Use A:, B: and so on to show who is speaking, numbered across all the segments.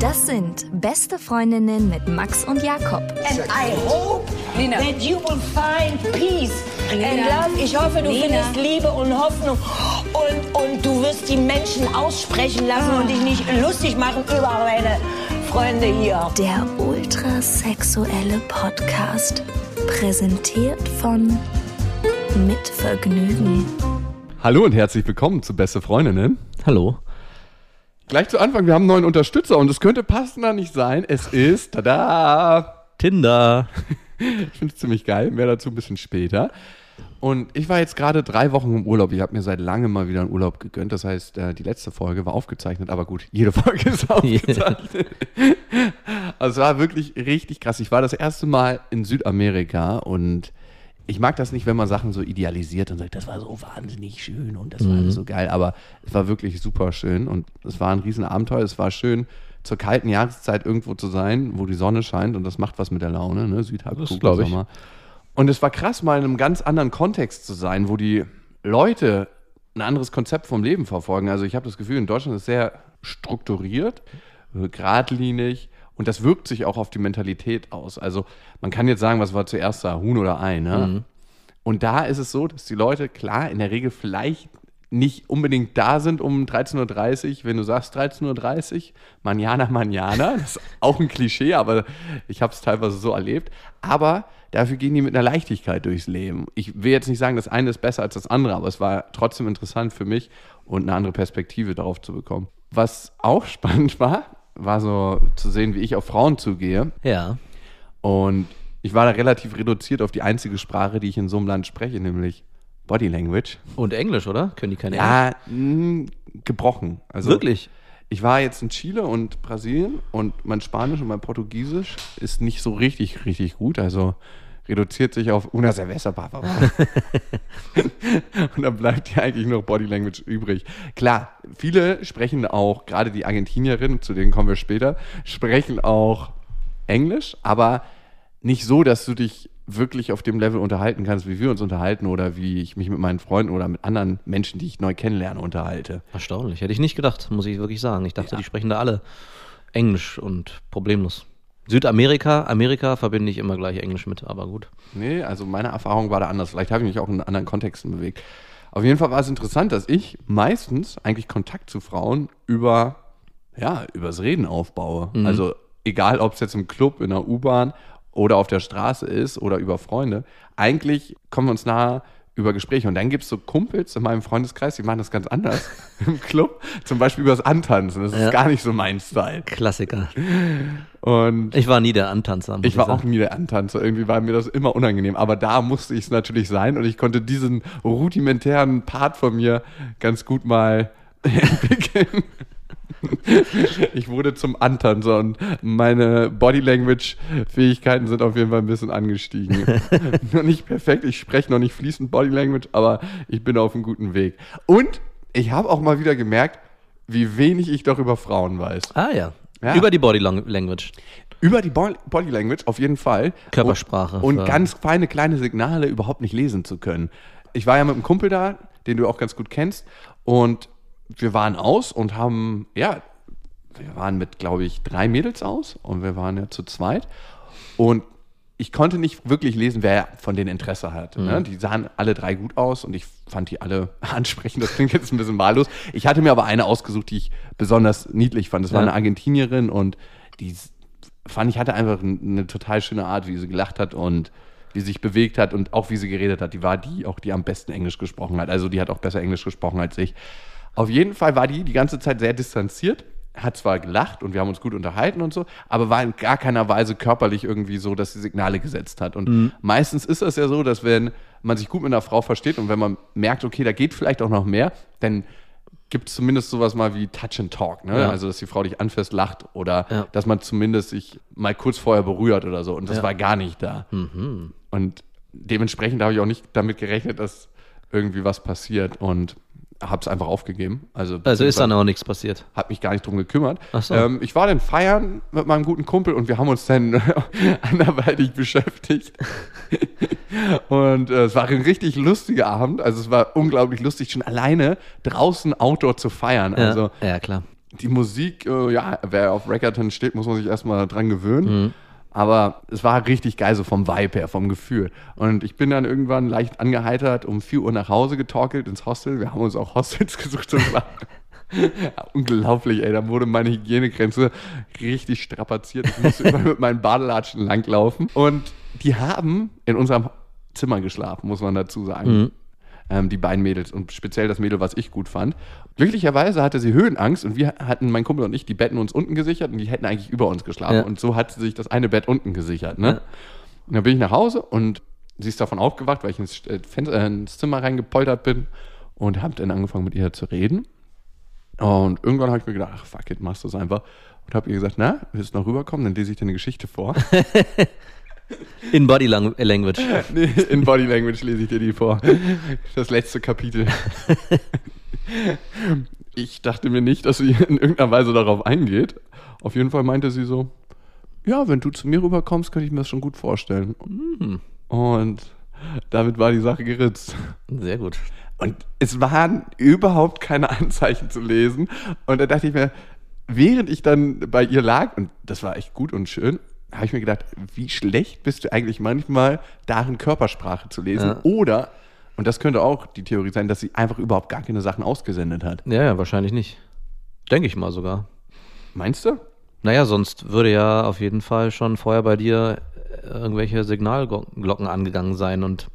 A: Das sind beste Freundinnen mit Max und Jakob.
B: And I hope
C: Nina.
B: that you will find peace and love. Ich hoffe, du
C: Nina.
B: findest Liebe und Hoffnung. Und, und du wirst die Menschen aussprechen lassen und dich nicht lustig machen über meine Freunde hier.
A: Der ultrasexuelle Podcast. Präsentiert von Mit Vergnügen.
D: Hallo und herzlich willkommen zu Beste Freundinnen.
E: Hallo.
D: Gleich zu Anfang, wir haben einen neuen Unterstützer und es könnte passender nicht sein. Es ist, tada!
E: Tinder.
D: Ich finde es ziemlich geil, mehr dazu ein bisschen später. Und ich war jetzt gerade drei Wochen im Urlaub. Ich habe mir seit langem mal wieder einen Urlaub gegönnt. Das heißt, äh, die letzte Folge war aufgezeichnet, aber gut, jede Folge ist aufgezeichnet. Also es war wirklich richtig krass. Ich war das erste Mal in Südamerika und ich mag das nicht, wenn man Sachen so idealisiert und sagt, das war so wahnsinnig schön und das war alles so geil, aber es war wirklich super schön und es war ein Riesenabenteuer. Es war schön, zur kalten Jahreszeit irgendwo zu sein, wo die Sonne scheint und das macht was mit der Laune, ne? Südhalbkugel. Sommer. Und es war krass, mal in einem ganz anderen Kontext zu sein, wo die Leute ein anderes Konzept vom Leben verfolgen. Also ich habe das Gefühl, in Deutschland ist sehr strukturiert, äh, geradlinig und das wirkt sich auch auf die Mentalität aus. Also man kann jetzt sagen, was war zuerst da, Huhn oder Ei, ne? Und da ist es so, dass die Leute, klar, in der Regel vielleicht nicht unbedingt da sind um 13.30 Uhr, wenn du sagst 13.30 Uhr, manjana, manjana, das ist auch ein Klischee, aber ich habe es teilweise so erlebt. Aber dafür gehen die mit einer Leichtigkeit durchs Leben. Ich will jetzt nicht sagen, das eine ist besser als das andere, aber es war trotzdem interessant für mich und eine andere Perspektive darauf zu bekommen. Was auch spannend war, war so zu sehen, wie ich auf Frauen zugehe.
E: Ja.
D: Und ich war da relativ reduziert auf die einzige Sprache, die ich in so einem Land spreche, nämlich Body Language.
E: Und Englisch, oder? Können die keine
D: Ja, mh, gebrochen. Also
E: Wirklich?
D: Ich war jetzt in Chile und Brasilien und mein Spanisch und mein Portugiesisch ist nicht so richtig, richtig gut. Also reduziert sich auf una cerveza, papa. und dann bleibt ja eigentlich noch Body Language übrig. Klar, viele sprechen auch, gerade die Argentinierinnen, zu denen kommen wir später, sprechen auch Englisch, aber nicht so, dass du dich wirklich auf dem Level unterhalten kannst, wie wir uns unterhalten oder wie ich mich mit meinen Freunden oder mit anderen Menschen, die ich neu kennenlerne, unterhalte.
E: Erstaunlich. Hätte ich nicht gedacht, muss ich wirklich sagen. Ich dachte, die sprechen da alle Englisch und problemlos. Südamerika, Amerika verbinde ich immer gleich Englisch mit, aber gut.
D: Nee, also meine Erfahrung war da anders. Vielleicht habe ich mich auch in anderen Kontexten bewegt. Auf jeden Fall war es interessant, dass ich meistens eigentlich Kontakt zu Frauen über, ja, übers Reden aufbaue. Also egal, ob es jetzt im Club, in der U-Bahn oder auf der Straße ist oder über Freunde. Eigentlich kommen wir uns nahe über Gespräche. Und dann gibt es so Kumpels in meinem Freundeskreis, die machen das ganz anders im Club. Zum Beispiel übers Antanzen. Das ist
E: Ja.
D: gar nicht so mein Style.
E: Klassiker.
D: Und
E: Ich war nie der Antanzer.
D: ich war auch nie der Antanzer. Irgendwie war mir das immer unangenehm. Aber da musste ich es natürlich sein und ich konnte diesen rudimentären Part von mir ganz gut mal entwickeln. Ich wurde zum Antanzer und meine Body Language Fähigkeiten sind auf jeden Fall ein bisschen angestiegen. noch nicht perfekt, ich spreche noch nicht fließend Body Language, aber ich bin auf einem guten Weg. Und ich habe auch mal wieder gemerkt, wie wenig ich doch über Frauen weiß.
E: Ah ja.
D: Ja.
E: Über die Body Lang- Language.
D: Über die Bo- Body Language auf jeden Fall.
E: Körpersprache
D: Und, und ganz feine kleine Signale überhaupt nicht lesen zu können. Ich war ja mit einem Kumpel da, den du auch ganz gut kennst. Und wir waren aus und haben, ja, wir waren mit, glaube ich, drei Mädels aus und wir waren ja zu zweit. Und ich konnte nicht wirklich lesen, wer von denen Interesse hat. Ne? Die sahen alle drei gut aus und ich fand die alle ansprechend. Das klingt jetzt ein bisschen wahllos. Ich hatte mir aber eine ausgesucht, die ich besonders niedlich fand. Das war
E: Ja.
D: eine Argentinierin und die fand ich hatte einfach eine total schöne Art, wie sie gelacht hat und wie sie sich bewegt hat und auch wie sie geredet hat. Die war die auch, die am besten Englisch gesprochen hat. Also die hat auch besser Englisch gesprochen als ich. Auf jeden Fall war die die ganze Zeit sehr distanziert, hat zwar gelacht und wir haben uns gut unterhalten und so, aber war in gar keiner Weise körperlich irgendwie so, dass sie Signale gesetzt hat. Und meistens ist es ja so, dass wenn man sich gut mit einer Frau versteht und wenn man merkt, okay, da geht vielleicht auch noch mehr, dann gibt es zumindest sowas mal wie Touch and Talk, ne?
E: Ja.
D: Also, dass die Frau dich anfasst, lacht oder
E: Ja.
D: dass man zumindest sich mal kurz vorher berührt oder so. Und das
E: Ja.
D: war gar nicht da. Und dementsprechend habe ich auch nicht damit gerechnet, dass irgendwie was passiert und habe es einfach aufgegeben. Also,
E: Also ist dann auch nichts passiert.
D: hat mich gar nicht drum gekümmert.
E: Ach so.
D: ähm, ich war dann feiern mit meinem guten Kumpel und wir haben uns dann anderweitig beschäftigt. Und äh, es war ein richtig lustiger Abend. Also es war unglaublich lustig, schon alleine draußen Outdoor zu feiern.
E: Ja,
D: Also
E: ja klar.
D: die Musik, äh, ja, wer auf Recordton steht, muss man sich erstmal dran gewöhnen. Aber es war richtig geil, so vom Vibe her, vom Gefühl. Und ich bin dann irgendwann leicht angeheitert, um 4 Uhr nach Hause getorkelt ins Hostel. Wir haben uns auch Hostels gesucht. Unglaublich, ey. Da wurde meine Hygienegrenze richtig strapaziert. Ich musste immer mit meinen Badelatschen langlaufen. Und die haben in unserem Zimmer geschlafen, muss man dazu sagen ähm, die beiden Mädels und speziell das Mädel, was ich gut fand. Glücklicherweise hatte sie Höhenangst und wir hatten, mein Kumpel und ich, die Betten uns unten gesichert und die hätten eigentlich über uns geschlafen.
E: Ja.
D: Und so hat sie sich das eine Bett unten gesichert. Ne?
E: Ja.
D: Und dann bin ich nach Hause und sie ist davon aufgewacht, weil ich ins, äh, Fenster, äh, ins Zimmer reingepoltert bin und habe dann angefangen mit ihr zu reden. Und irgendwann habe ich mir gedacht, ach fuck it, machst du es einfach. Und habe ihr gesagt, na, willst du noch rüberkommen? Dann lese ich dir eine Geschichte vor.
E: In Body Lang Language.
D: Nee, in Body Language lese ich dir die vor. Das letzte Kapitel. Ich dachte mir nicht, dass sie in irgendeiner Weise darauf eingeht. Auf jeden Fall meinte sie so, ja, wenn du zu mir rüberkommst, könnte ich mir das schon gut vorstellen. Und damit war die Sache geritzt.
E: Sehr gut.
D: Und es waren überhaupt keine Anzeichen zu lesen. Und da dachte ich mir, während ich dann bei ihr lag, und das war echt gut und schön, habe ich mir gedacht, wie schlecht bist du eigentlich manchmal darin, Körpersprache zu lesen.
E: Ja.
D: Oder, und das könnte auch die Theorie sein, dass sie einfach überhaupt gar keine Sachen ausgesendet hat.
E: Ja, ja, wahrscheinlich nicht. Denke ich mal sogar.
D: Meinst du?
E: Naja, sonst würde ja auf jeden Fall schon vorher bei dir äh, irgendwelche Signalglocken angegangen sein und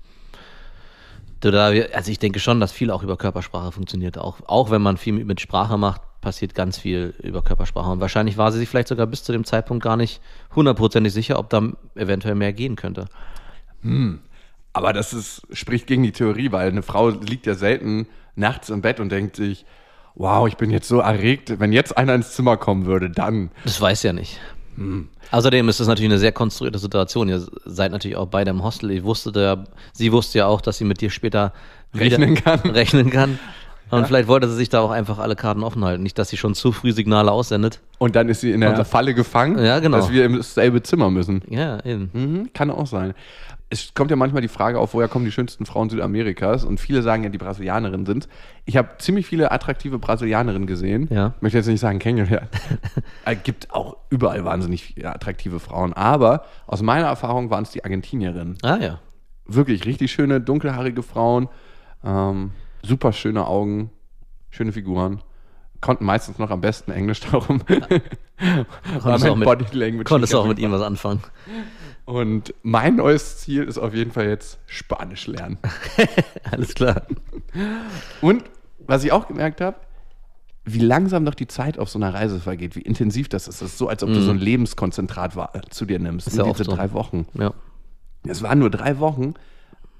E: du da, also ich denke schon, dass viel auch über Körpersprache funktioniert. Auch, auch wenn man viel mit Sprache macht, passiert ganz viel über Körpersprache. Und wahrscheinlich war sie sich vielleicht sogar bis zu dem Zeitpunkt gar nicht hundertprozentig sicher, ob da eventuell mehr gehen könnte.
D: Aber das ist, spricht gegen die Theorie, weil eine Frau liegt ja selten nachts im Bett und denkt sich, wow, ich bin jetzt so erregt, wenn jetzt einer ins Zimmer kommen würde, dann.
E: Das weiß ja nicht. Außerdem ist das natürlich eine sehr konstruierte Situation. Ihr seid natürlich auch beide im Hostel. Ich wusste ja, sie wusste ja auch, dass sie mit dir später
D: Rechnen kann.
E: Rechnen kann. Und vielleicht wollte sie sich da auch einfach alle Karten offen halten. Nicht, dass sie schon zu früh Signale aussendet.
D: Und dann ist sie in der Falle gefangen,
E: Ja, genau.
D: dass wir im selbe Zimmer müssen.
E: Ja, eben.
D: Mhm, kann auch sein. Es kommt ja manchmal die Frage auf, woher kommen die schönsten Frauen Südamerikas? Und viele sagen ja, die Brasilianerinnen sind. Ich habe ziemlich viele attraktive Brasilianerinnen gesehen.
E: Ja.
D: Ich möchte jetzt nicht sagen, kennengelernt. es gibt auch überall wahnsinnig attraktive Frauen. Aber aus meiner Erfahrung waren es die Argentinierinnen.
E: Ah ja.
D: Wirklich richtig schöne, dunkelhaarige Frauen. Ähm, super schöne Augen, schöne Figuren. Konnten meistens noch am besten Englisch darum.
E: Konntest auch mit,
D: Body Language
E: konntest auch mit ihm was anfangen.
D: Und mein neues Ziel ist auf jeden Fall jetzt Spanisch lernen.
E: Alles klar.
D: Und was ich auch gemerkt habe, wie langsam doch die Zeit auf so einer Reise vergeht, wie intensiv das ist. Das ist so, als ob du so ein Lebenskonzentrat wa- zu dir nimmst.
E: Mhm. Ist ja
D: diese
E: so.
D: drei Wochen.
E: Ja.
D: Es waren nur drei Wochen,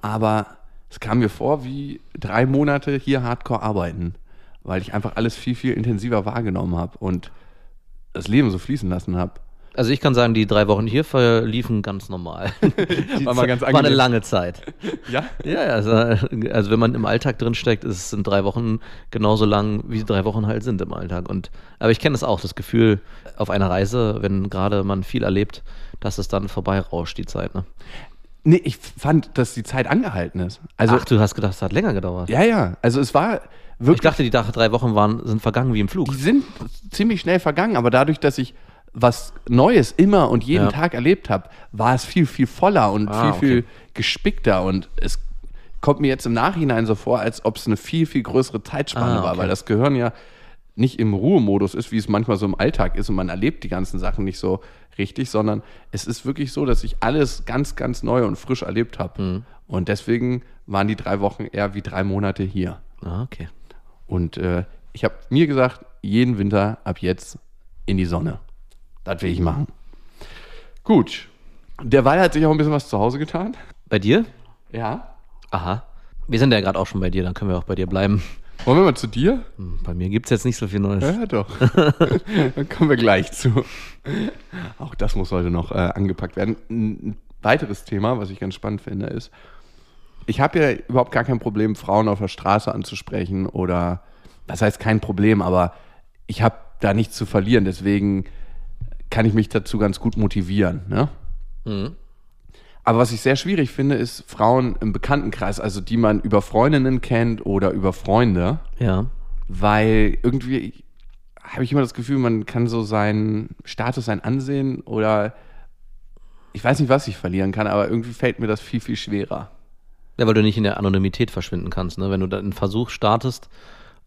D: aber es kam mir vor wie drei Monate hier hardcore arbeiten, weil ich einfach alles viel, viel intensiver wahrgenommen habe und das Leben so fließen lassen habe.
E: Also ich kann sagen, die drei Wochen hier verliefen ganz normal.
D: War mal ganz
E: War eine lange Zeit.
D: Ja?
E: Ja, ja, also, also wenn man im Alltag drin steckt, ist es in drei Wochen genauso lang, wie drei Wochen halt sind im Alltag. Und aber ich kenne das auch, das Gefühl auf einer Reise, wenn gerade man viel erlebt, dass es dann vorbeirauscht, die Zeit. Ne?
D: Nee, ich fand, dass die Zeit angehalten ist. Also,
E: Ach, du hast gedacht, es hat länger gedauert.
D: ja, ja. Also es war
E: ich
D: wirklich.
E: dachte, die drei Wochen waren, sind vergangen wie im Flug.
D: die sind ziemlich schnell vergangen, aber dadurch, dass ich was Neues immer und jeden
E: Ja.
D: Tag erlebt habe, war es viel, viel voller und
E: Ah,
D: viel,
E: okay.
D: viel gespickter und es kommt mir jetzt im Nachhinein so vor, als ob es eine viel, viel größere Zeitspanne
E: Ah,
D: war,
E: okay.
D: weil das Gehirn ja nicht im Ruhemodus ist, wie es manchmal so im Alltag ist und man erlebt die ganzen Sachen nicht so richtig, sondern es ist wirklich so, dass ich alles ganz, ganz neu und frisch erlebt habe.
E: Mhm.
D: Und deswegen waren die drei Wochen eher wie drei Monate hier.
E: Ah, okay.
D: Und äh, ich habe mir gesagt, jeden Winter ab jetzt in die Sonne. Das will ich machen. Gut. Derweil hat sich auch ein bisschen was zu Hause getan.
E: Bei dir?
D: Ja.
E: Aha. Wir sind ja gerade auch schon bei dir, dann können wir auch bei dir bleiben.
D: Wollen wir mal zu dir?
E: Hm, Bei mir gibt es jetzt nicht so viel Neues.
D: Ja, doch. Dann kommen wir gleich zu. Auch das muss heute noch äh, angepackt werden. Ein weiteres Thema, was ich ganz spannend finde, ist, ich habe ja überhaupt gar kein Problem, Frauen auf der Straße anzusprechen oder, das heißt kein Problem, aber ich habe da nichts zu verlieren, deswegen kann ich mich dazu ganz gut motivieren. Ne?
E: Mhm.
D: Aber was ich sehr schwierig finde, ist Frauen im Bekanntenkreis, also die man über Freundinnen kennt oder über Freunde,
E: Ja.
D: weil irgendwie habe ich immer das Gefühl, man kann so seinen Status, sein Ansehen oder ich weiß nicht, was ich verlieren kann, aber irgendwie fällt mir das viel, viel schwerer.
E: Ja, weil du nicht in der Anonymität verschwinden kannst. Ne? Wenn du dann einen Versuch startest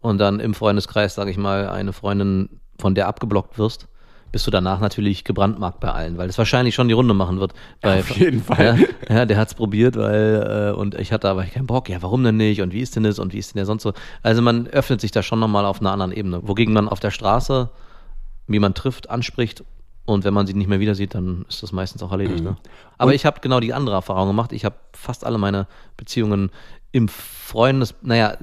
E: und dann im Freundeskreis, sage ich mal, eine Freundin von der abgeblockt wirst, bist du danach natürlich gebrandmarkt bei allen, weil es wahrscheinlich schon die Runde machen wird. Bei,
D: Auf jeden Fall.
E: Ja, ja der hat's probiert, weil äh, und ich hatte aber keinen Bock. Ja, warum denn nicht? Und wie ist denn das? Und wie ist denn der sonst so? Also man öffnet sich da schon nochmal auf einer anderen Ebene. Wogegen man auf der Straße, wie man trifft, anspricht und wenn man sie nicht mehr wieder sieht, dann ist das meistens auch erledigt. Ne? Aber ich habe genau die andere Erfahrung gemacht. Ich habe fast alle meine Beziehungen im Freundes, naja,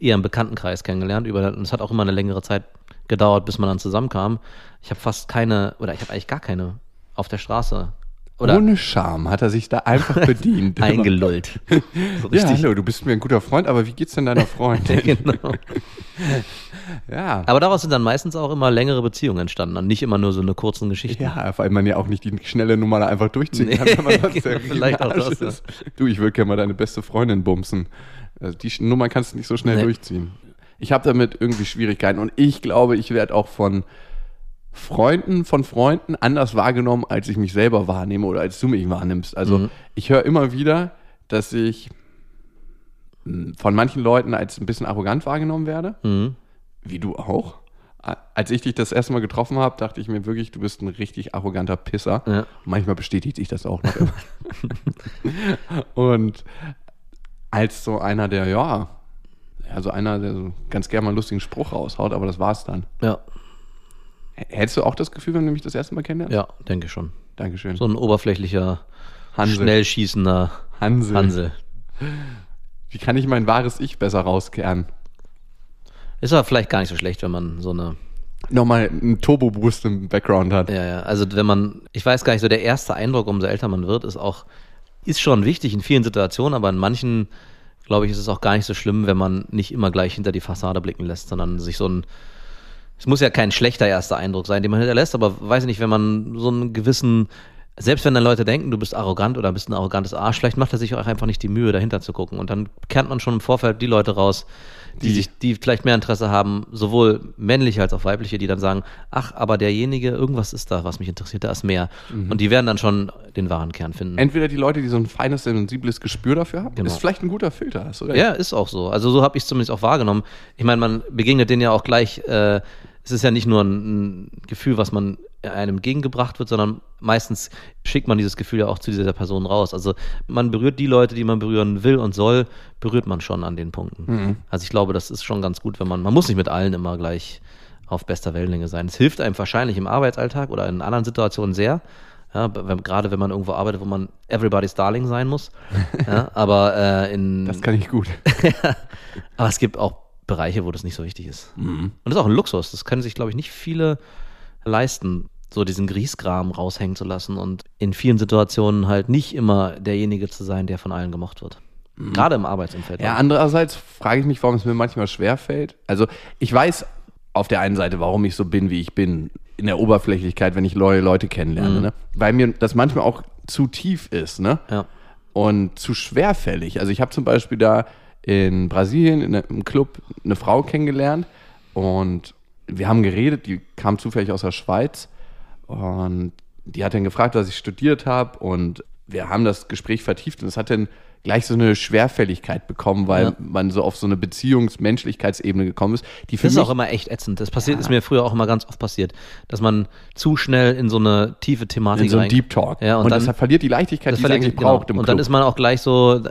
E: eher im Bekanntenkreis kennengelernt. Über, und es hat auch immer eine längere Zeit gedauert, bis man dann zusammenkam. Ich habe fast keine, oder ich habe eigentlich gar keine auf der Straße. Oder
D: Ohne Scham hat er sich da einfach bedient.
E: eingelullt. So
D: Ja,
E: richtig.
D: hallo, du bist mir ein guter Freund, aber wie geht's denn deiner Freundin?
E: genau.
D: ja.
E: Aber daraus sind dann meistens auch immer längere Beziehungen entstanden und nicht immer nur so eine kurzen Geschichten.
D: Ja, weil man ja auch nicht die schnelle Nummer da einfach durchziehen
E: Nee,
D: kann, wenn man sonst
E: genau, vielleicht auch das, ja.
D: Du, ich will gerne mal deine beste Freundin bumsen. Also die Nummer kannst du nicht so schnell
E: Nee.
D: durchziehen. Ich habe damit irgendwie Schwierigkeiten und ich glaube, ich werde auch von Freunden von Freunden anders wahrgenommen, als ich mich selber wahrnehme oder als du mich wahrnimmst. Also
E: Mhm.
D: ich höre immer wieder, dass ich mh, von manchen Leuten als ein bisschen arrogant wahrgenommen werde.
E: Mhm.
D: Wie du auch. Als ich dich das erste Mal getroffen habe, dachte ich mir wirklich, du bist ein richtig arroganter Pisser.
E: Ja.
D: Manchmal bestätigt sich das auch noch immer. Und als so einer, der, ja, also einer, der so ganz gerne mal einen lustigen Spruch raushaut, aber das war's dann.
E: Ja,
D: Hättest du auch das Gefühl, wenn du mich das erste Mal kennenlernst?
E: ja, denke ich schon.
D: Dankeschön.
E: So ein oberflächlicher,
D: Hansel.
E: schnell schießender
D: Hansel.
E: Hansel.
D: Wie kann ich mein wahres Ich besser rauskehren?
E: Ist aber vielleicht gar nicht so schlecht, wenn man so eine
D: Nochmal einen Turbo-Boost im Background hat.
E: Ja, ja. Also wenn man, ich weiß gar nicht, so der erste Eindruck, umso älter man wird, ist auch, ist schon wichtig in vielen Situationen, aber in manchen, glaube ich, ist es auch gar nicht so schlimm, wenn man nicht immer gleich hinter die Fassade blicken lässt, sondern sich so ein, es muss ja kein schlechter erster Eindruck sein, den man hinterlässt, aber weiß ich nicht, wenn man so einen gewissen, selbst wenn dann Leute denken, du bist arrogant oder bist ein arrogantes Arsch, vielleicht macht er sich auch einfach nicht die Mühe, dahinter zu gucken. Und dann kennt man schon im Vorfeld die Leute raus, die,
D: Die-
E: sich, die vielleicht mehr Interesse haben, sowohl männliche als auch weibliche, die dann sagen, ach, aber derjenige, irgendwas ist da, was mich interessiert, da ist mehr.
D: Mhm.
E: Und die werden dann schon den wahren Kern finden.
D: Entweder die Leute, die so ein feines, sensibles Gespür dafür haben,
E: Genau.
D: ist vielleicht ein guter Filter, hast.
E: Ja, ist auch so. Also so habe ich es zumindest auch wahrgenommen. Ich meine, man begegnet denen ja auch gleich, äh, es ist ja nicht nur ein, ein Gefühl, was man einem entgegengebracht wird, sondern meistens schickt man dieses Gefühl ja auch zu dieser Person raus. Also man berührt die Leute, die man berühren will und soll, berührt man schon an den Punkten. Also ich glaube, das ist schon ganz gut, wenn man, man muss nicht mit allen immer gleich auf bester Wellenlänge sein. Es hilft einem wahrscheinlich im Arbeitsalltag oder in anderen Situationen sehr. Ja, wenn, gerade wenn man irgendwo arbeitet, wo man everybody's darling sein muss. Ja, aber äh, in
D: Das kann ich gut.
E: aber es gibt auch Bereiche, wo das nicht so wichtig ist. Und das ist auch ein Luxus. Das können sich, glaube ich, nicht viele leisten, so diesen Griesgram raushängen zu lassen und in vielen Situationen halt nicht immer derjenige zu sein, der von allen gemocht wird. Gerade im Arbeitsumfeld.
D: Ja, andererseits frage ich mich, warum es mir manchmal schwerfällt. Also ich weiß auf der einen Seite, warum ich so bin, wie ich bin, in der Oberflächlichkeit, wenn ich neue Leute kennenlerne, ne? weil mir das manchmal auch zu tief ist, ne?
E: ja.
D: und zu schwerfällig. Also ich habe zum Beispiel da in Brasilien in einem Club eine Frau kennengelernt und wir haben geredet, die kam zufällig aus der Schweiz und die hat dann gefragt, was ich studiert habe und wir haben das Gespräch vertieft und es hat dann gleich so eine Schwerfälligkeit bekommen, weil
E: Ja.
D: man so auf so eine Beziehungsmenschlichkeitsebene gekommen ist, die
E: Das ist auch immer echt ätzend. Das passiert, ist mir früher auch immer ganz oft passiert, dass man zu schnell in so eine tiefe Thematik
D: in so ein
E: rein-
D: Deep Talk
E: Ja, und,
D: und,
E: dann,
D: das verliert die Leichtigkeit, die es eigentlich
E: genau.
D: braucht
E: Und
D: Club.
E: dann ist man auch gleich so,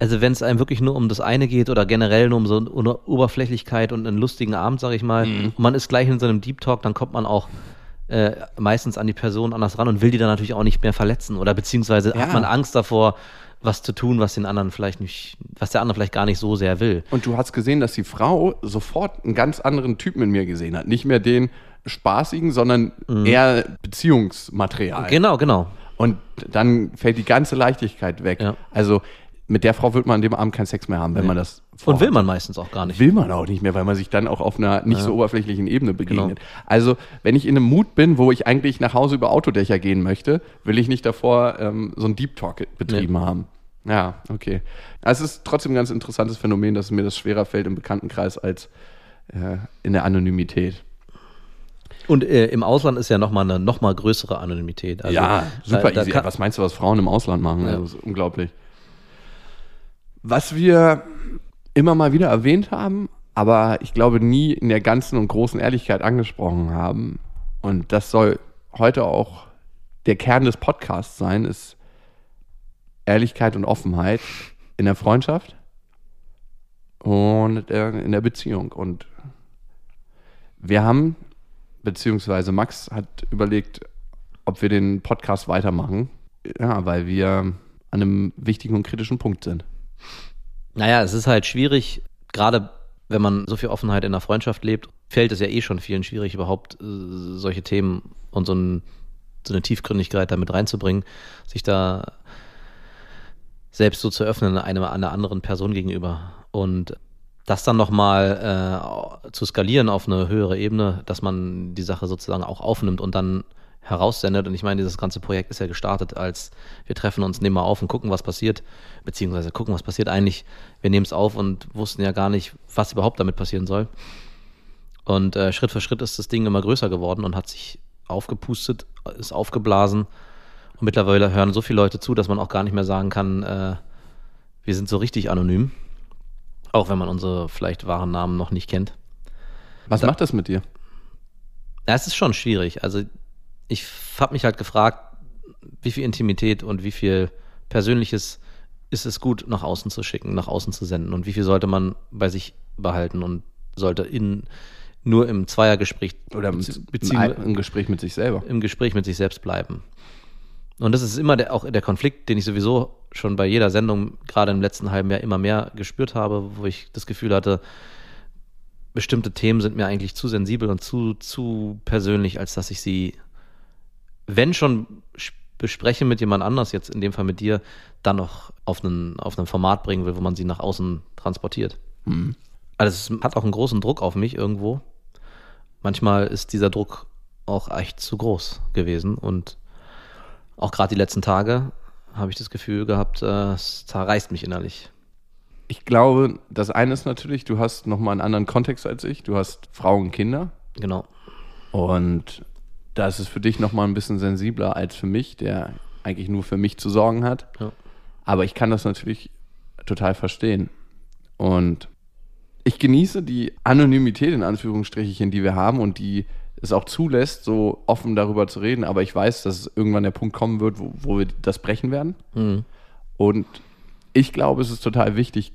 E: also wenn es einem wirklich nur um das eine geht oder generell nur um so eine Oberflächlichkeit und einen lustigen Abend, sage ich mal,
D: Mhm.
E: und man ist gleich in so einem Deep Talk, dann kommt man auch äh, meistens an die Person anders ran und will die dann natürlich auch nicht mehr verletzen oder beziehungsweise
D: Ja.
E: hat man Angst davor, was zu tun, was den anderen vielleicht nicht, was der andere vielleicht gar nicht so sehr will.
D: Und du hast gesehen, dass die Frau sofort einen ganz anderen Typen in mir gesehen hat. Nicht mehr den spaßigen, sondern eher Beziehungsmaterial.
E: Genau, genau.
D: Und dann fällt die ganze Leichtigkeit weg.
E: Ja.
D: Also mit der Frau wird man an dem Abend keinen Sex mehr haben, wenn man das
E: Und
D: vorhat.
E: will man meistens auch gar nicht.
D: Will man auch nicht mehr, weil man sich dann auch auf einer nicht
E: Ja.
D: so oberflächlichen Ebene begegnet.
E: Genau.
D: Also, wenn ich in einem Mut bin, wo ich eigentlich nach Hause über Autodächer gehen möchte, will ich nicht davor ähm, so ein Deep Talk betrieben haben. Ja, okay. Also Es ist trotzdem ein ganz interessantes Phänomen, dass mir das schwerer fällt im Bekanntenkreis als äh, in der Anonymität.
E: Und äh, im Ausland ist ja nochmal eine noch mal größere Anonymität. Also,
D: ja, super
E: da, da
D: easy.
E: kann-
D: was meinst du, was Frauen im Ausland machen?
E: Ja.
D: Also, das ist unglaublich. Was wir immer mal wieder erwähnt haben, aber ich glaube nie in der ganzen und großen Ehrlichkeit angesprochen haben, und das soll heute auch der Kern des Podcasts sein, ist Ehrlichkeit und Offenheit in der Freundschaft und in der Beziehung. Und wir haben, beziehungsweise Max hat überlegt, ob wir den Podcast weitermachen. Ja, weil wir an einem wichtigen und kritischen Punkt sind.
E: Naja, es ist halt schwierig, gerade wenn man so viel Offenheit in der Freundschaft lebt, fällt es ja eh schon vielen schwierig, überhaupt äh, solche Themen und so, ein, so eine Tiefgründigkeit damit reinzubringen, sich da selbst so zu öffnen einer, einer anderen Person gegenüber. Und das dann nochmal äh, zu skalieren auf eine höhere Ebene, dass man die Sache sozusagen auch aufnimmt und dann heraussendet. Und ich meine, dieses ganze Projekt ist ja gestartet als wir treffen uns, nehmen mal auf und gucken, was passiert. Beziehungsweise gucken, was passiert eigentlich. Wir nehmen es auf und wussten ja gar nicht, was überhaupt damit passieren soll. Und äh, Schritt für Schritt ist das Ding immer größer geworden und hat sich aufgepustet, ist aufgeblasen. Und mittlerweile hören so viele Leute zu, dass man auch gar nicht mehr sagen kann, äh, wir sind so richtig anonym. Auch wenn man unsere vielleicht wahren Namen noch nicht kennt.
D: Was macht das mit dir?
E: Ja, es ist schon schwierig. Also ich habe mich halt gefragt, wie viel Intimität und wie viel Persönliches ist es gut, nach außen zu schicken, nach außen zu senden und wie viel sollte man bei sich behalten und sollte in, nur im Zweiergespräch
D: Oder im,
E: beziehen-
D: im Gespräch mit sich selber?
E: im Gespräch mit sich selbst bleiben. Und das ist immer der, auch der Konflikt, den ich sowieso schon bei jeder Sendung, gerade im letzten halben Jahr, immer mehr gespürt habe, wo ich das Gefühl hatte, bestimmte Themen sind mir eigentlich zu sensibel und zu, zu persönlich, als dass ich sie, wenn schon sch- bespreche mit jemand anders, jetzt in dem Fall mit dir, dann noch auf einen, auf ein Format bringen will, wo man sie nach außen transportiert. Also es hat auch einen großen Druck auf mich irgendwo. Manchmal ist dieser Druck auch echt zu groß gewesen und auch gerade die letzten Tage habe ich das Gefühl gehabt, äh, es zerreißt mich innerlich.
D: Ich glaube, das eine ist natürlich, du hast nochmal einen anderen Kontext als ich. Du hast Frauen und Kinder.
E: Genau.
D: Und da ist es für dich nochmal ein bisschen sensibler als für mich, der eigentlich nur für mich zu sorgen hat.
E: Ja.
D: Aber ich kann das natürlich total verstehen. Und ich genieße die Anonymität in Anführungsstrichen, die wir haben und die es auch zulässt, so offen darüber zu reden. Aber ich weiß, dass irgendwann der Punkt kommen wird, wo, wo wir das brechen werden.
E: Mhm.
D: Und ich glaube, es ist total wichtig,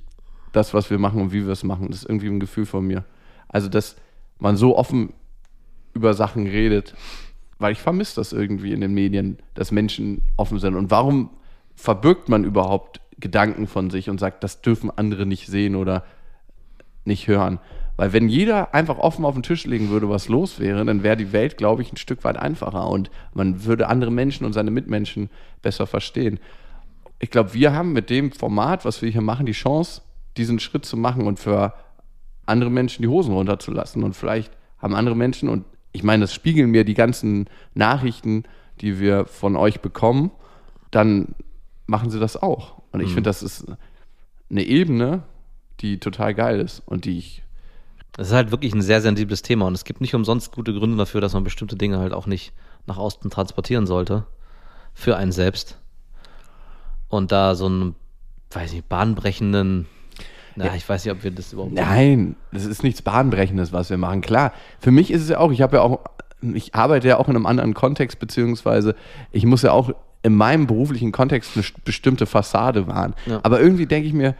D: das, was wir machen und wie wir es machen. Das ist irgendwie ein Gefühl von mir. Also, dass man so offen über Sachen redet, weil ich vermisse das irgendwie in den Medien, dass Menschen offen sind. Und warum verbirgt man überhaupt Gedanken von sich und sagt, das dürfen andere nicht sehen oder nicht hören? Weil wenn jeder einfach offen auf den Tisch legen würde, was los wäre, dann wäre die Welt, glaube ich, ein Stück weit einfacher und man würde andere Menschen und seine Mitmenschen besser verstehen. Ich glaube, wir haben mit dem Format, was wir hier machen, die Chance, diesen Schritt zu machen und für andere Menschen die Hosen runterzulassen. Und vielleicht haben andere Menschen, und ich meine, das spiegeln mir die ganzen Nachrichten, die wir von euch bekommen, dann machen sie das auch. Und ich finde, das ist eine Ebene, die total geil ist und die ich
E: Es ist halt wirklich ein sehr sensibles Thema und es gibt nicht umsonst gute Gründe dafür, dass man bestimmte Dinge halt auch nicht nach außen transportieren sollte. Für einen selbst. Und da so einen, weiß nicht, bahnbrechenden, na, ich weiß nicht, ob wir das überhaupt.
D: Nein, das ist nichts Bahnbrechendes, was wir machen. Klar, für mich ist es ja auch, ich habe ja auch, ich arbeite ja auch in einem anderen Kontext, beziehungsweise ich muss ja auch in meinem beruflichen Kontext eine bestimmte Fassade wahren.
E: Ja.
D: Aber irgendwie denke ich mir,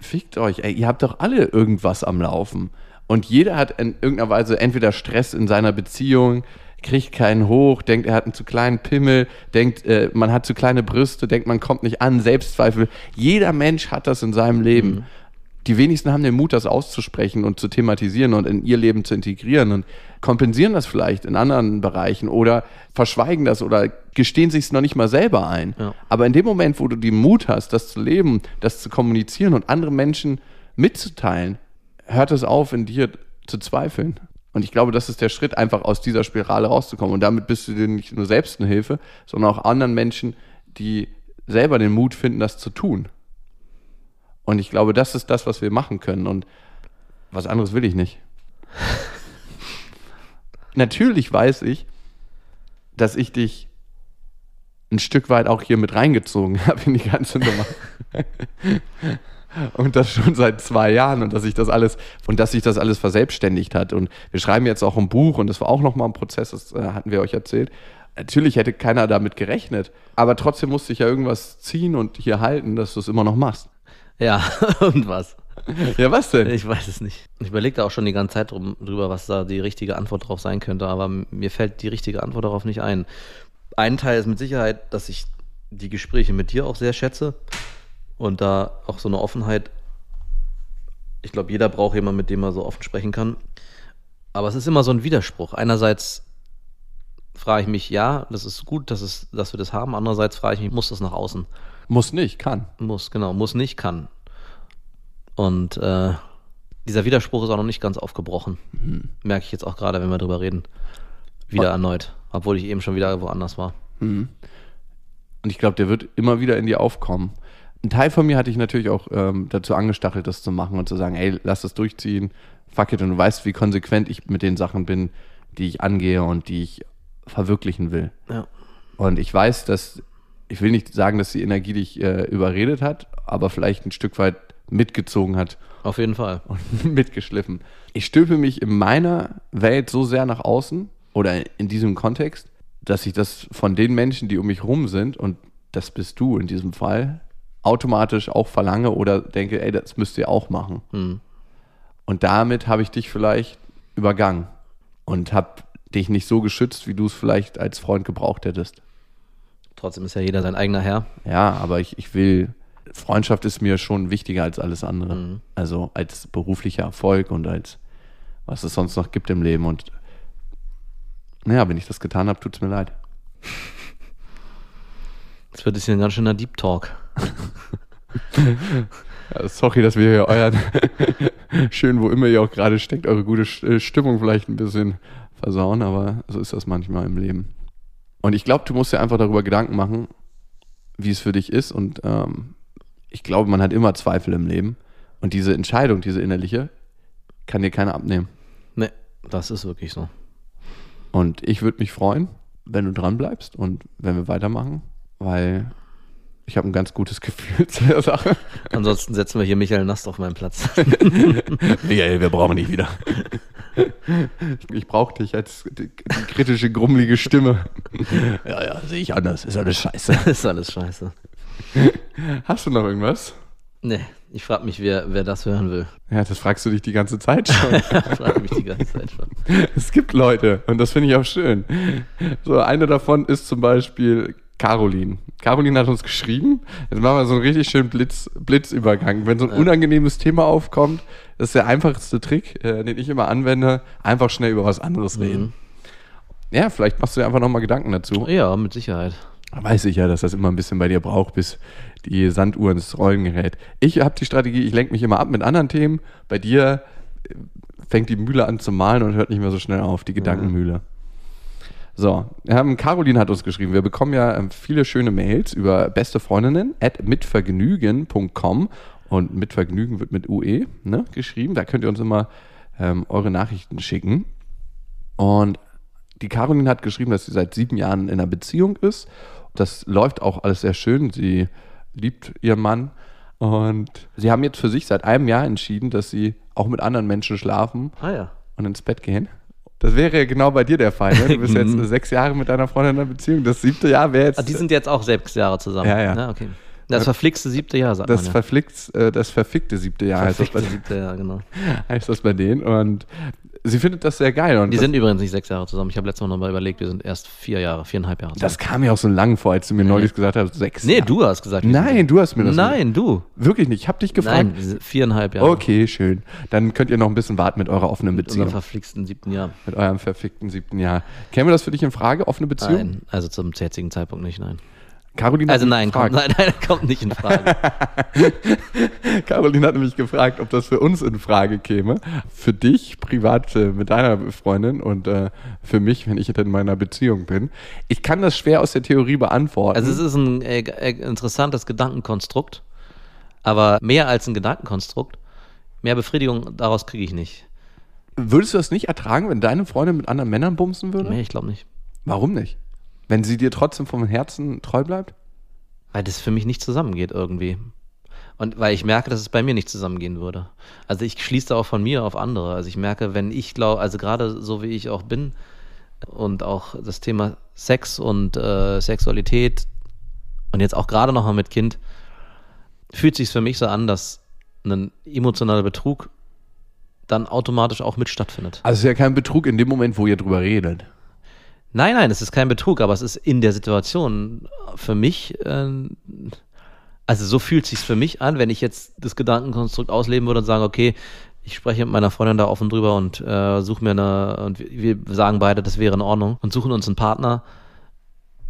D: fickt euch, ey, ihr habt doch alle irgendwas am Laufen. Und jeder hat in irgendeiner Weise entweder Stress in seiner Beziehung, kriegt keinen hoch, denkt, er hat einen zu kleinen Pimmel, denkt, äh, man hat zu kleine Brüste, denkt, man kommt nicht an, Selbstzweifel. Jeder Mensch hat das in seinem Leben. Die wenigsten haben den Mut, das auszusprechen und zu thematisieren und in ihr Leben zu integrieren und kompensieren das vielleicht in anderen Bereichen oder verschweigen das oder gestehen sich es noch nicht mal selber ein.
E: Ja.
D: Aber in dem Moment, wo du den Mut hast, das zu leben, das zu kommunizieren und andere Menschen mitzuteilen, hört es auf, in dir zu zweifeln. Und ich glaube, das ist der Schritt, einfach aus dieser Spirale rauszukommen. Und damit bist du dir nicht nur selbst eine Hilfe, sondern auch anderen Menschen, die selber den Mut finden, das zu tun. Und ich glaube, das ist das, was wir machen können. Und was anderes will ich nicht. Natürlich weiß ich, dass ich dich ein Stück weit auch hier mit reingezogen habe in die ganze Nummer. und das schon seit zwei Jahren und dass sich das alles und dass sich das alles verselbstständigt hat. Und wir schreiben jetzt auch ein Buch und das war auch nochmal ein Prozess, das äh, hatten wir euch erzählt. Natürlich hätte keiner damit gerechnet, aber trotzdem musste ich ja irgendwas ziehen und hier halten, dass du es immer noch machst.
E: Ja, irgendwas.
D: Ja, was denn?
E: Ich weiß es nicht. Ich überlege da auch schon die ganze Zeit drum, drüber, was da die richtige Antwort drauf sein könnte, aber mir fällt die richtige Antwort darauf nicht ein. Ein Teil ist mit Sicherheit, dass ich die Gespräche mit dir auch sehr schätze und da auch so eine Offenheit. Ich glaube, jeder braucht jemanden, mit dem er so offen sprechen kann. Aber es ist immer so ein Widerspruch. Einerseits frage ich mich, ja, das ist gut, dass, es, dass wir das haben. Andererseits frage ich mich, muss das nach außen?
D: Muss nicht, kann.
E: Muss, genau, muss nicht, kann. Und äh, dieser Widerspruch ist auch noch nicht ganz aufgebrochen. Merke ich jetzt auch gerade, wenn wir drüber reden. Wieder erneut. Obwohl ich eben schon wieder woanders war.
D: Und ich glaube, der wird immer wieder in dir aufkommen. Ein Teil von mir hatte ich natürlich auch ähm, dazu angestachelt, das zu machen und zu sagen, ey, lass das durchziehen, fuck it. Und du weißt, wie konsequent ich mit den Sachen bin, die ich angehe und die ich verwirklichen will.
E: Ja.
D: Und ich weiß, dass, ich will nicht sagen, dass die Energie dich äh, überredet hat, aber vielleicht ein Stück weit mitgezogen hat
E: Auf jeden Fall.
D: und mitgeschliffen. Ich stülpe mich in meiner Welt so sehr nach außen oder in diesem Kontext, dass ich das von den Menschen, die um mich rum sind, und das bist du in diesem Fall, automatisch auch verlange oder denke, ey, das müsst ihr auch machen.
E: Hm.
D: Und damit habe ich dich vielleicht übergangen und habe dich nicht so geschützt, wie du es vielleicht als Freund gebraucht hättest.
E: Trotzdem ist ja jeder sein eigener Herr.
D: Ja, aber ich, ich will, Freundschaft ist mir schon wichtiger als alles andere. Also als beruflicher Erfolg und als was es sonst noch gibt im Leben. Und naja, wenn ich das getan habe, tut es mir leid.
E: Das wird jetzt hier ein ganz schöner Deep Talk.
D: Sorry, dass wir hier euren schön, wo immer ihr auch gerade steckt, eure gute äh, Stimmung vielleicht ein bisschen versauen, aber so ist das manchmal im Leben. Und ich glaube, du musst dir einfach darüber Gedanken machen, wie es für dich ist. Und ähm, ich glaube, man hat immer Zweifel im Leben. Und diese Entscheidung, diese innerliche, kann dir keiner abnehmen.
E: Ne, das ist wirklich so.
D: Und ich würde mich freuen, wenn du dran bleibst und wenn wir weitermachen, weil ich habe ein ganz gutes Gefühl zu der Sache.
E: Ansonsten setzen wir hier Michael Nast auf meinen Platz.
D: Michael, wir brauchen dich wieder. Ich brauche dich als kritische, grummelige Stimme. Ja, ja, sehe ich anders. Ist alles scheiße.
E: ist alles scheiße.
D: Hast du noch irgendwas?
E: Ne, ich frage mich, wer, wer das hören will.
D: Ja, das fragst du dich die ganze Zeit schon.
E: Ich frage mich die ganze Zeit schon.
D: es gibt Leute und das finde ich auch schön. So, eine davon ist zum Beispiel Caroline. Caroline hat uns geschrieben. Jetzt machen wir so einen richtig schönen Blitz, Blitzübergang. Wenn so ein unangenehmes Thema aufkommt, das ist der einfachste Trick, äh, den ich immer anwende, einfach schnell über was anderes reden. Ja, vielleicht machst du dir einfach nochmal Gedanken dazu.
E: Ja, mit Sicherheit.
D: Weiß ich ja, dass das immer ein bisschen bei dir braucht, bis die Sanduhr ins Rollen gerät. Ich habe die Strategie, ich lenke mich immer ab mit anderen Themen. Bei dir äh, fängt die Mühle an zu malen und hört nicht mehr so schnell auf, die Gedankenmühle. So, ähm, Caroline hat uns geschrieben, wir bekommen ja ähm, viele schöne Mails über beste Freundinnen at mitvergnügen.com und mitvergnügen wird mit UE ne, geschrieben. Da könnt ihr uns immer ähm, eure Nachrichten schicken. Und die Caroline hat geschrieben, dass sie seit sieben Jahren in einer Beziehung ist. Das läuft auch alles sehr schön. Sie liebt ihren Mann. Und sie haben jetzt für sich seit einem Jahr entschieden, dass sie auch mit anderen Menschen schlafen
E: Ah ja.
D: und ins Bett gehen. Das wäre ja genau bei dir der Fall. Ne? Du bist jetzt sechs Jahre mit deiner Freundin in einer Beziehung. Das siebte Jahr wäre jetzt
E: Ah, die sind jetzt auch sechs Jahre zusammen.
D: Ja, ja.
E: Na, okay. Das verflixte siebte Jahr, sagt
D: das,
E: man ja.
D: verflixt, äh, das verfickte siebte Jahr heißt das, bei,
E: Verflixte siebte Jahr, genau.
D: heißt das bei denen. Und sie findet das sehr geil. Und
E: Die sind übrigens nicht sechs Jahre zusammen. Ich habe letztes Mal nochmal überlegt, wir sind erst vier Jahre, viereinhalb Jahre
D: das kam mir auch so lang vor, als du mir neulich gesagt hast, sechs.
E: Nee,
D: Jahre.
E: du hast gesagt.
D: Nein, du hast mir das
E: Nein, du.
D: Wirklich nicht. Ich habe dich gefragt.
E: Nein, viereinhalb Jahre.
D: Okay, schön. Dann könnt ihr noch ein bisschen warten mit eurer offenen
E: Mit unserem
D: Beziehung.
E: verflixten siebten Jahr.
D: Mit eurem verfickten siebten Jahr. Käme das für dich in Frage, offene Beziehung?
E: Nein, also zum jetzigen Zeitpunkt nicht, nein.
D: Caroline
E: Also
D: hat
E: nein, kommt, nein, nein, kommt nicht in Frage.
D: Caroline hat nämlich gefragt, ob das für uns in Frage käme. Für dich privat äh, mit deiner Freundin und äh, für mich, wenn ich in meiner Beziehung bin. Ich kann das schwer aus der Theorie beantworten.
E: Also es ist ein äh, äh, interessantes Gedankenkonstrukt, aber mehr als ein Gedankenkonstrukt, mehr Befriedigung daraus kriege ich nicht.
D: Würdest du das nicht ertragen, wenn deine Freundin mit anderen Männern bumsen würde?
E: Nee, ich glaube nicht.
D: Warum nicht? Wenn sie dir trotzdem vom Herzen treu bleibt?
E: Weil das für mich nicht zusammengeht irgendwie. Und weil ich merke, dass es bei mir nicht zusammengehen würde. Also ich schließe da auch von mir auf andere. Also ich merke, wenn ich glaube, also gerade so wie ich auch bin und auch das Thema Sex und äh, Sexualität und jetzt auch gerade noch mal mit Kind, fühlt sich für mich so an, dass ein emotionaler Betrug dann automatisch auch mit stattfindet.
D: Also es ist ja kein Betrug in dem Moment, wo ihr drüber redet.
E: Nein, nein, es ist kein Betrug, aber es ist in der Situation für mich, äh, also so fühlt sich's für mich an, wenn ich jetzt das Gedankenkonstrukt ausleben würde und sagen, okay, ich spreche mit meiner Freundin da offen drüber und äh, suche mir eine, und wir sagen beide, das wäre in Ordnung und suchen uns einen Partner,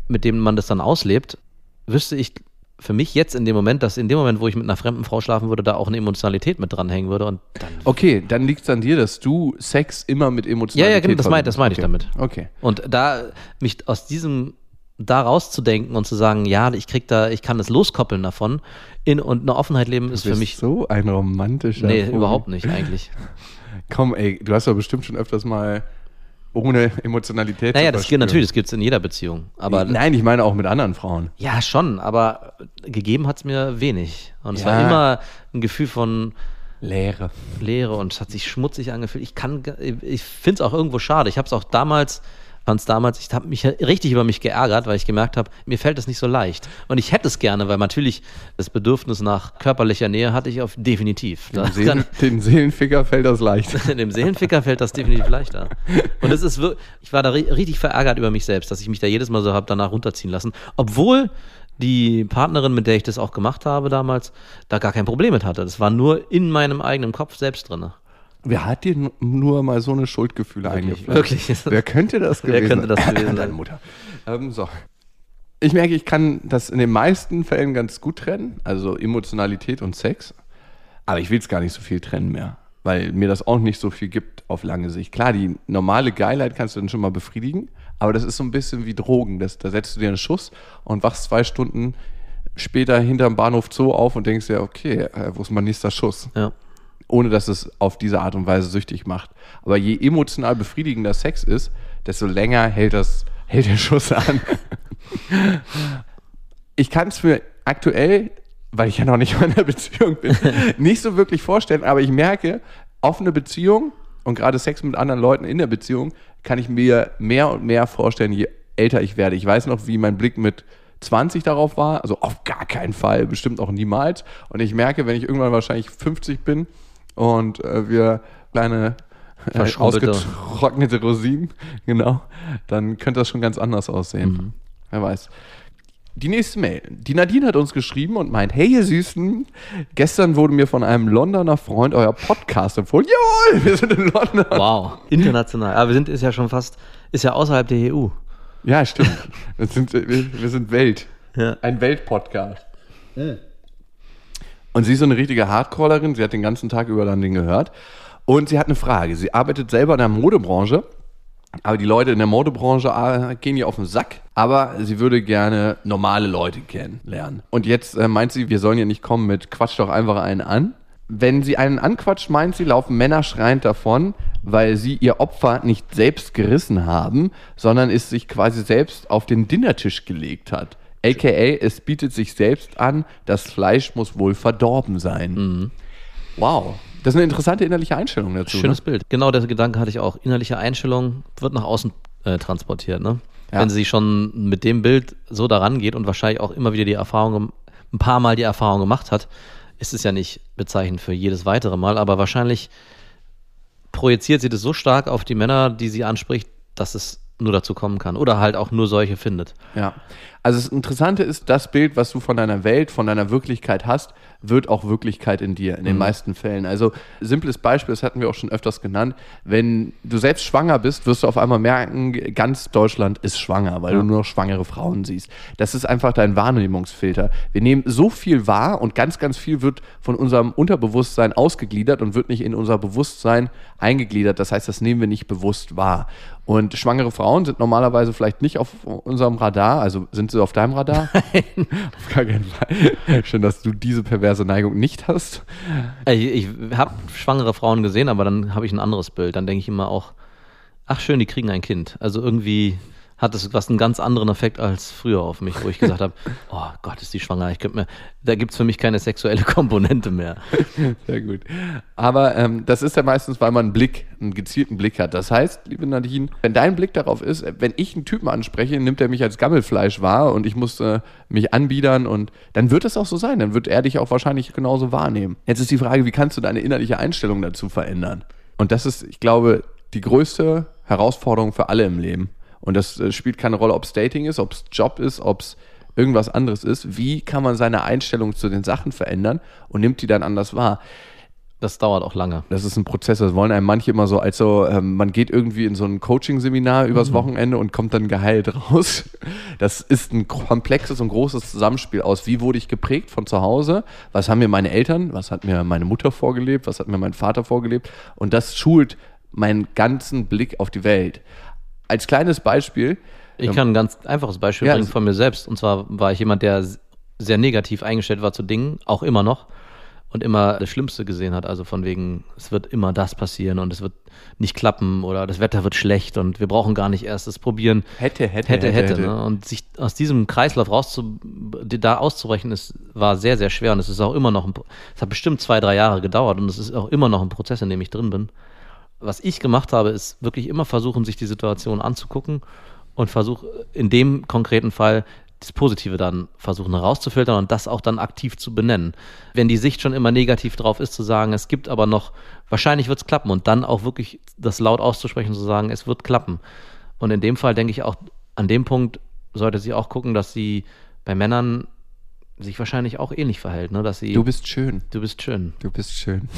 E: mit dem man das dann auslebt, wüsste ich für mich jetzt in dem Moment, dass in dem Moment, wo ich mit einer fremden Frau schlafen würde, da auch eine Emotionalität mit dranhängen würde und dann
D: Okay, dann liegt es an dir, dass du Sex immer mit Emotionalität
E: Ja, ja, genau, das mein- das
D: verbindest.
E: meine ich
D: okay. Okay.
E: Und da mich aus diesem da rauszudenken und zu sagen, ja, ich krieg da, ich kann das loskoppeln davon in, und eine Offenheit leben ist für mich
D: so ein romantischer
E: nee,
D: Vogel.
E: überhaupt nicht eigentlich.
D: Komm, ey, du hast doch bestimmt schon öfters mal ohne Emotionalität
E: Naja,
D: zu
E: gibt natürlich, das gibt's in jeder Beziehung, aber
D: Nein, ich meine auch mit anderen Frauen.
E: ja, schon, aber gegeben hat's mir wenig und es
D: Ja.
E: war immer ein Gefühl von
D: Leere.
E: Leere und es hat sich schmutzig angefühlt. Ich kann, ich finde es auch irgendwo schade. Ich habe es auch damals, fand es damals, ich habe mich richtig über mich geärgert, weil ich gemerkt habe, mir fällt es nicht so leicht. Und ich hätte es gerne, weil natürlich das Bedürfnis nach körperlicher Nähe hatte ich auf definitiv.
D: Dem,
E: Das
D: Seelen, dem Seelenficker fällt das leicht.
E: dem Seelenficker fällt das definitiv leichter. Und es ist wirklich, ich war da ri- richtig verärgert über mich selbst, dass ich mich da jedes Mal so habe danach runterziehen lassen, obwohl die Partnerin, mit der ich das auch gemacht habe damals, da gar kein Problem mit hatte. Das war nur in meinem eigenen Kopf selbst drin.
D: Wer hat dir nur mal so eine Schuldgefühle eingepflanzt?
E: wirklich.
D: Wer könnte das
E: Wer
D: gewesen
E: könnte das
D: sein?
E: gewesen
D: Deine
E: sein?
D: Mutter. Ähm, so. Ich merke, ich kann das in den meisten Fällen ganz gut trennen, also Emotionalität und Sex. Aber ich will es gar nicht so viel trennen mehr, weil mir das auch nicht so viel gibt auf lange Sicht. Klar, die normale Geilheit kannst du dann schon mal befriedigen, aber das ist so ein bisschen wie Drogen. Das, da setzt du dir einen Schuss und wachst zwei Stunden später hinterm Bahnhof Zoo auf und denkst dir, okay, äh, wo ist mein nächster Schuss?
E: Ja.
D: Ohne dass es auf diese Art und Weise süchtig macht. Aber je emotional befriedigender Sex ist, desto länger hält, das, hält der Schuss an. ich kann es mir aktuell, weil ich ja noch nicht in einer Beziehung bin, nicht so wirklich vorstellen, aber ich merke, offene Beziehung und gerade Sex mit anderen Leuten in der Beziehung kann ich mir mehr und mehr vorstellen, je älter ich werde. Ich weiß noch, wie mein Blick mit 20 darauf war, also auf gar keinen Fall, bestimmt auch niemals. Und ich merke, wenn ich irgendwann wahrscheinlich 50 bin und äh, wir kleine äh, ausgetrocknete Rosinen, genau, dann könnte das schon ganz anders aussehen. Wer weiß. Die nächste Mail. Die Nadine hat uns geschrieben und meint, hey ihr Süßen, gestern wurde mir von einem Londoner Freund euer Podcast empfohlen. Jawohl, wir sind in London.
E: Wow, international. Aber wir sind ist ja schon fast, ist ja außerhalb der EU.
D: Ja, stimmt. Wir sind, wir, wir sind Welt.
E: Ja.
D: Ein Weltpodcast. Und sie ist so eine richtige Hardcallerin. Sie hat den ganzen Tag über dann den gehört. Und sie hat eine Frage. Sie arbeitet selber in der Modebranche. Aber die Leute in der Modebranche äh, gehen ihr auf den Sack. Aber sie würde gerne normale Leute kennenlernen. Und jetzt äh, meint sie, wir sollen ja nicht kommen mit Quatsch doch einfach einen an. Wenn sie einen anquatscht, meint sie, laufen Männer schreiend davon, weil sie ihr Opfer nicht selbst gerissen haben, sondern es sich quasi selbst auf den Dinnertisch gelegt hat. AKA, es bietet sich selbst an, das Fleisch muss wohl verdorben sein. Wow. Das ist eine interessante innerliche Einstellung dazu.
E: Schönes
D: ne?
E: Bild. Genau der Gedanke hatte ich auch. Innerliche Einstellung wird nach außen äh, transportiert. Ne?
D: Ja.
E: Wenn sie schon mit dem Bild so daran geht und wahrscheinlich auch immer wieder die Erfahrung, ein paar Mal die Erfahrung gemacht hat, ist es ja nicht bezeichnend für jedes weitere Mal, aber wahrscheinlich projiziert sie das so stark auf die Männer, die sie anspricht, dass es nur dazu kommen kann. Oder halt auch nur solche findet.
D: Ja. Also das Interessante ist, das Bild, was du von deiner Welt, von deiner Wirklichkeit hast, wird auch Wirklichkeit in dir, in den meisten Fällen. Also simples Beispiel, das hatten wir auch schon öfters genannt, wenn du selbst schwanger bist, wirst du auf einmal merken, ganz Deutschland ist schwanger, weil du nur noch schwangere Frauen siehst. Das ist einfach dein Wahrnehmungsfilter. Wir nehmen so viel wahr und ganz, ganz viel wird von unserem Unterbewusstsein ausgegliedert und wird nicht in unser Bewusstsein eingegliedert. Das heißt, das nehmen wir nicht bewusst wahr. Und schwangere Frauen sind normalerweise vielleicht nicht auf unserem Radar, also sind sie auf deinem Radar? Nein. auf gar keinen Fall. Schön, dass du diese perverse Neigung nicht hast.
E: Ich, ich habe schwangere Frauen gesehen, aber dann habe ich ein anderes Bild. Dann denke ich immer auch, ach schön, die kriegen ein Kind. Also irgendwie hat es was einen ganz anderen Effekt als früher auf mich, wo ich gesagt habe, oh Gott, ist die schwanger. Ich könnte mir, da gibt es für mich keine sexuelle Komponente mehr.
D: Sehr gut. Aber ähm, das ist ja meistens, weil man einen Blick, einen gezielten Blick hat. Das heißt, liebe Nadine, wenn dein Blick darauf ist, wenn ich einen Typen anspreche, nimmt er mich als Gammelfleisch wahr und ich muss äh, mich anbiedern und dann wird es auch so sein. Dann wird er dich auch wahrscheinlich genauso wahrnehmen. Jetzt ist die Frage, wie kannst du deine innerliche Einstellung dazu verändern? Und das ist, ich glaube, die größte Herausforderung für alle im Leben. Und das äh, spielt keine Rolle, ob es Dating ist, ob es Job ist, ob es irgendwas anderes ist. Wie kann man seine Einstellung zu den Sachen verändern und nimmt die dann anders wahr?
E: Das dauert auch lange.
D: Das ist ein Prozess, das wollen einem manche immer so, als so, ähm, man geht irgendwie in so ein Coaching-Seminar übers Wochenende und kommt dann geheilt raus. Das ist ein komplexes und großes Zusammenspiel aus, wie wurde ich geprägt von zu Hause, was haben mir meine Eltern, was hat mir meine Mutter vorgelebt, was hat mir mein Vater vorgelebt und das schult meinen ganzen Blick auf die Welt. Als kleines Beispiel,
E: Ich kann ein ganz einfaches Beispiel
D: Ja,
E: bringen von mir selbst. Und zwar war ich jemand, der sehr negativ eingestellt war zu Dingen, auch immer noch. Und immer das Schlimmste gesehen hat. Also von wegen, es wird immer das passieren und es wird nicht klappen oder das Wetter wird schlecht und wir brauchen gar nicht erst das probieren.
D: Hätte, hätte,
E: hätte,
D: hätte,
E: hätte. Ne? Und sich aus diesem Kreislauf rauszu, da auszubrechen, ist, war sehr, sehr schwer. Und es ist auch immer noch, ein, es hat bestimmt zwei, drei Jahre gedauert und es ist auch immer noch ein Prozess, in dem ich drin bin. Was ich gemacht habe, ist wirklich immer versuchen, sich die Situation anzugucken und versuche in dem konkreten Fall das Positive dann versuchen herauszufiltern und das auch dann aktiv zu benennen. Wenn die Sicht schon immer negativ drauf ist, zu sagen, es gibt aber noch, wahrscheinlich wird es klappen und dann auch wirklich das laut auszusprechen, zu sagen, es wird klappen. Und in dem Fall denke ich auch, an dem Punkt sollte sie auch gucken, dass sie bei Männern sich wahrscheinlich auch ähnlich verhält, ne? dass sie,
D: Du bist schön.
E: du bist schön.
D: Du bist schön.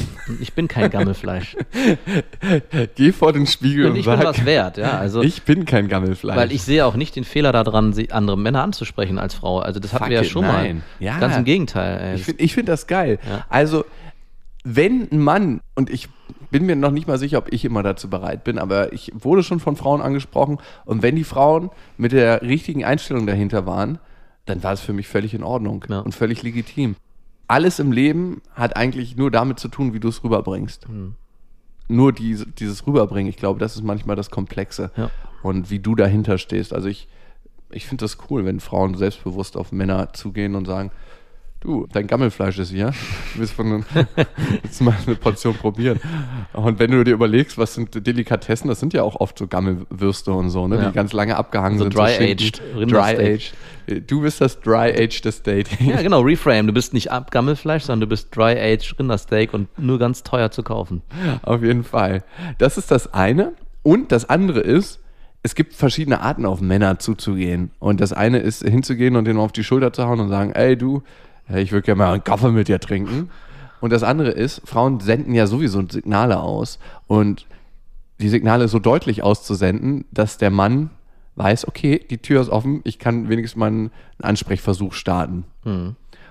E: Ich bin kein Gammelfleisch.
D: Geh vor den Spiegel
E: Und
D: und,
E: ich bin
D: sag,
E: was wert, ja. Also,
D: ich bin kein Gammelfleisch.
E: weil ich sehe auch nicht den Fehler daran, andere Männer anzusprechen als Frau. Also das hatten
D: Fuck
E: wir ja
D: it,
E: schon
D: nein.
E: mal.
D: Ja.
E: Ganz im Gegenteil. Ey.
D: Ich finde ich find das geil.
E: Ja.
D: Also, wenn ein Mann, und ich bin mir noch nicht mal sicher, ob ich immer dazu bereit bin, aber ich wurde schon von Frauen angesprochen, und wenn die Frauen mit der richtigen Einstellung dahinter waren, dann war es für mich völlig in Ordnung
E: Ja.
D: und völlig legitim. Alles im Leben hat eigentlich nur damit zu tun, wie du es rüberbringst.
E: Hm.
D: Nur diese, dieses Rüberbringen, ich glaube, das ist manchmal das Komplexe.
E: Ja.
D: Und wie du dahinter stehst. Also ich, ich finde das cool, wenn Frauen selbstbewusst auf Männer zugehen und sagen, du, dein Gammelfleisch ist hier. Du willst, von willst du mal eine Portion probieren. Und wenn du dir überlegst, was sind Delikatessen, das sind ja auch oft so Gammelwürste und so, ne,
E: Ja.
D: die ganz lange abgehangen
E: So
D: sind.
E: dry-aged
D: Schinken.
E: Rindersteak.
D: Dry-aged. Du bist das Dry-aged Dating.
E: Ja, genau, Reframe. Du bist nicht Ab- Gammelfleisch, sondern du bist Dry-Aged Rindersteak und nur ganz teuer zu kaufen.
D: Auf jeden Fall. Das ist das eine. Und das andere ist, es gibt verschiedene Arten, auf Männer zuzugehen. Und das eine ist, hinzugehen und denen auf die Schulter zu hauen und sagen, ey du, äh, ich würde gerne mal einen Kaffee mit dir trinken. Und das andere ist, Frauen senden ja sowieso Signale aus. Und die Signale so deutlich auszusenden, dass der Mann weiß, okay, die Tür ist offen, ich kann wenigstens mal einen Ansprechversuch starten.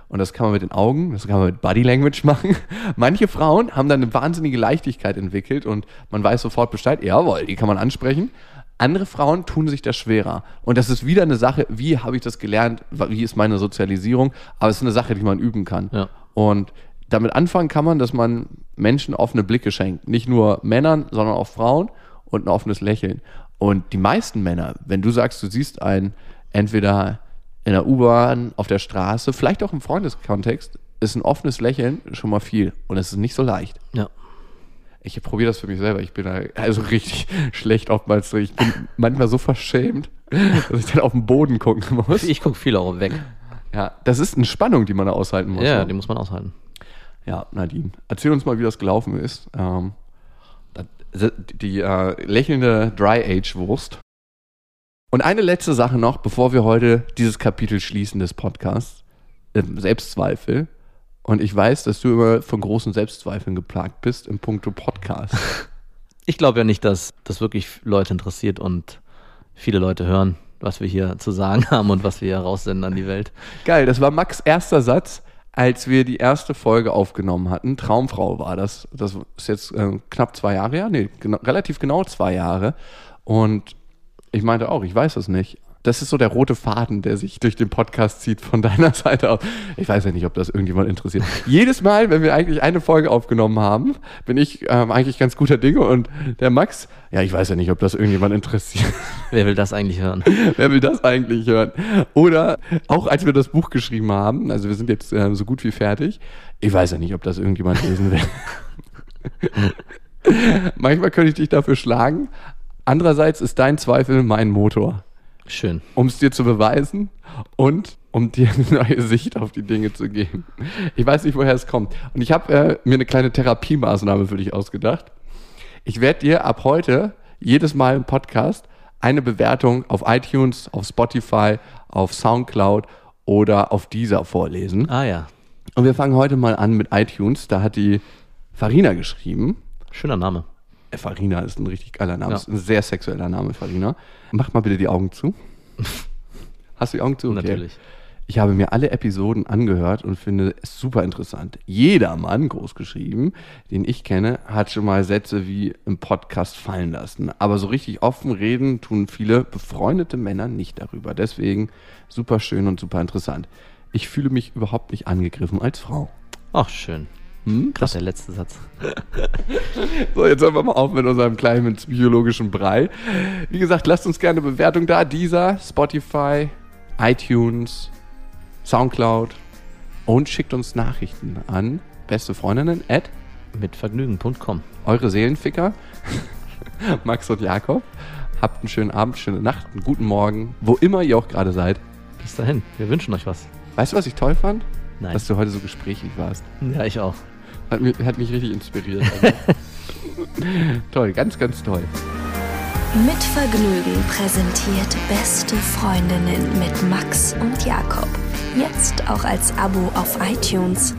D: Und das kann man mit den Augen, das kann man mit Body Language machen. Manche Frauen haben dann eine wahnsinnige Leichtigkeit entwickelt und man weiß sofort Bescheid, jawohl, die kann man ansprechen. Andere Frauen tun sich das schwerer. Und das ist wieder eine Sache, wie habe ich das gelernt, wie ist meine Sozialisierung, aber es ist eine Sache, die man üben kann.
E: Ja.
D: Und damit anfangen kann man, dass man Menschen offene Blicke schenkt. Nicht nur Männern, sondern auch Frauen und ein offenes Lächeln. Und die meisten Männer, wenn du sagst, du siehst einen entweder in der U-Bahn, auf der Straße, vielleicht auch im Freundeskontext, ist ein offenes Lächeln schon mal viel. Und es ist nicht so leicht.
E: Ja.
D: Ich probiere das für mich selber. Ich bin da also richtig schlecht oftmals. Ich bin manchmal so verschämt, dass ich dann auf den Boden gucken muss.
E: Ich gucke viel auch weg.
D: Ja, das ist eine Spannung, die man da aushalten muss.
E: Ja,
D: ne?
E: die muss man aushalten.
D: Ja, Nadine, erzähl uns mal, wie das gelaufen ist. Ähm, das die äh, lächelnde Dry-Age-Wurst. Und eine letzte Sache noch, bevor wir heute dieses Kapitel schließen des Podcasts. Äh, Selbstzweifel. Und ich weiß, dass du immer von großen Selbstzweifeln geplagt bist im Punkto Podcast.
E: Ich glaube ja nicht, dass das wirklich Leute interessiert und viele Leute hören, was wir hier zu sagen haben und was wir hier raussenden an die Welt.
D: Geil, das war Max' erster Satz, als wir die erste Folge aufgenommen hatten. Traumfrau war das. Das ist jetzt äh, knapp zwei Jahre her. Nee, genau, relativ genau zwei Jahre. Und ich meinte auch, ich weiß es nicht. Das ist so der rote Faden, der sich durch den Podcast zieht von deiner Seite aus. Ich weiß ja nicht, ob das irgendjemand interessiert. Jedes Mal, wenn wir eigentlich eine Folge aufgenommen haben, bin ich ähm, eigentlich ganz guter Dinge und der Max, ja, ich weiß ja nicht, ob das irgendjemand interessiert.
E: Wer will das eigentlich hören?
D: Wer will das eigentlich hören? Oder auch als wir das Buch geschrieben haben, also wir sind jetzt äh, so gut wie fertig, ich weiß ja nicht, ob das irgendjemand lesen will. Manchmal könnte ich dich dafür schlagen. Andererseits ist dein Zweifel mein Motor
E: Schön.
D: um es dir zu beweisen und um dir eine neue Sicht auf die Dinge zu geben. Ich weiß nicht, woher es kommt. Und ich habe äh, mir eine kleine Therapiemaßnahme für dich ausgedacht. Ich werde dir ab heute jedes Mal im Podcast eine Bewertung auf iTunes, auf Spotify, auf Soundcloud oder auf Deezer vorlesen.
E: Ah ja,
D: Und wir fangen heute mal an mit iTunes. Da hat die Farina geschrieben.
E: schöner Name.
D: Farina ist ein richtig geiler Name.
E: Ja.
D: Ist ein sehr sexueller Name, Farina. Mach mal bitte die Augen zu. Hast du die Augen zu? Okay.
E: Natürlich.
D: Ich habe mir alle Episoden angehört und finde es super interessant. Jeder Mann, groß geschrieben, den ich kenne, hat schon mal Sätze wie im Podcast fallen lassen. Aber so richtig offen reden tun viele befreundete Männer nicht darüber. Deswegen super schön und super interessant. Ich fühle mich überhaupt nicht angegriffen als Frau.
E: Ach, schön.
D: Hm?
E: Gerade der letzte Satz.
D: So, jetzt hören wir mal auf mit unserem kleinen psychologischen Brei. Wie gesagt, lasst uns gerne eine Bewertung da. Dieser, Spotify, iTunes, Soundcloud und schickt uns Nachrichten an beste Freundinnen at
E: Mit Vergnügen.com.
D: eure Seelenficker, Max und Jakob. Habt einen schönen Abend, schöne Nacht, einen guten Morgen, wo immer ihr auch gerade seid.
E: Bis dahin. Wir wünschen euch was.
D: Weißt du, was ich toll fand?
E: Nein.
D: Dass du heute so gesprächig warst.
E: Ja, ich auch.
D: Hat mich, hat mich richtig inspiriert. Toll, ganz, ganz toll.
A: Mit Vergnügen präsentiert Beste Freundinnen mit Max und Jakob. Jetzt auch als Abo auf iTunes.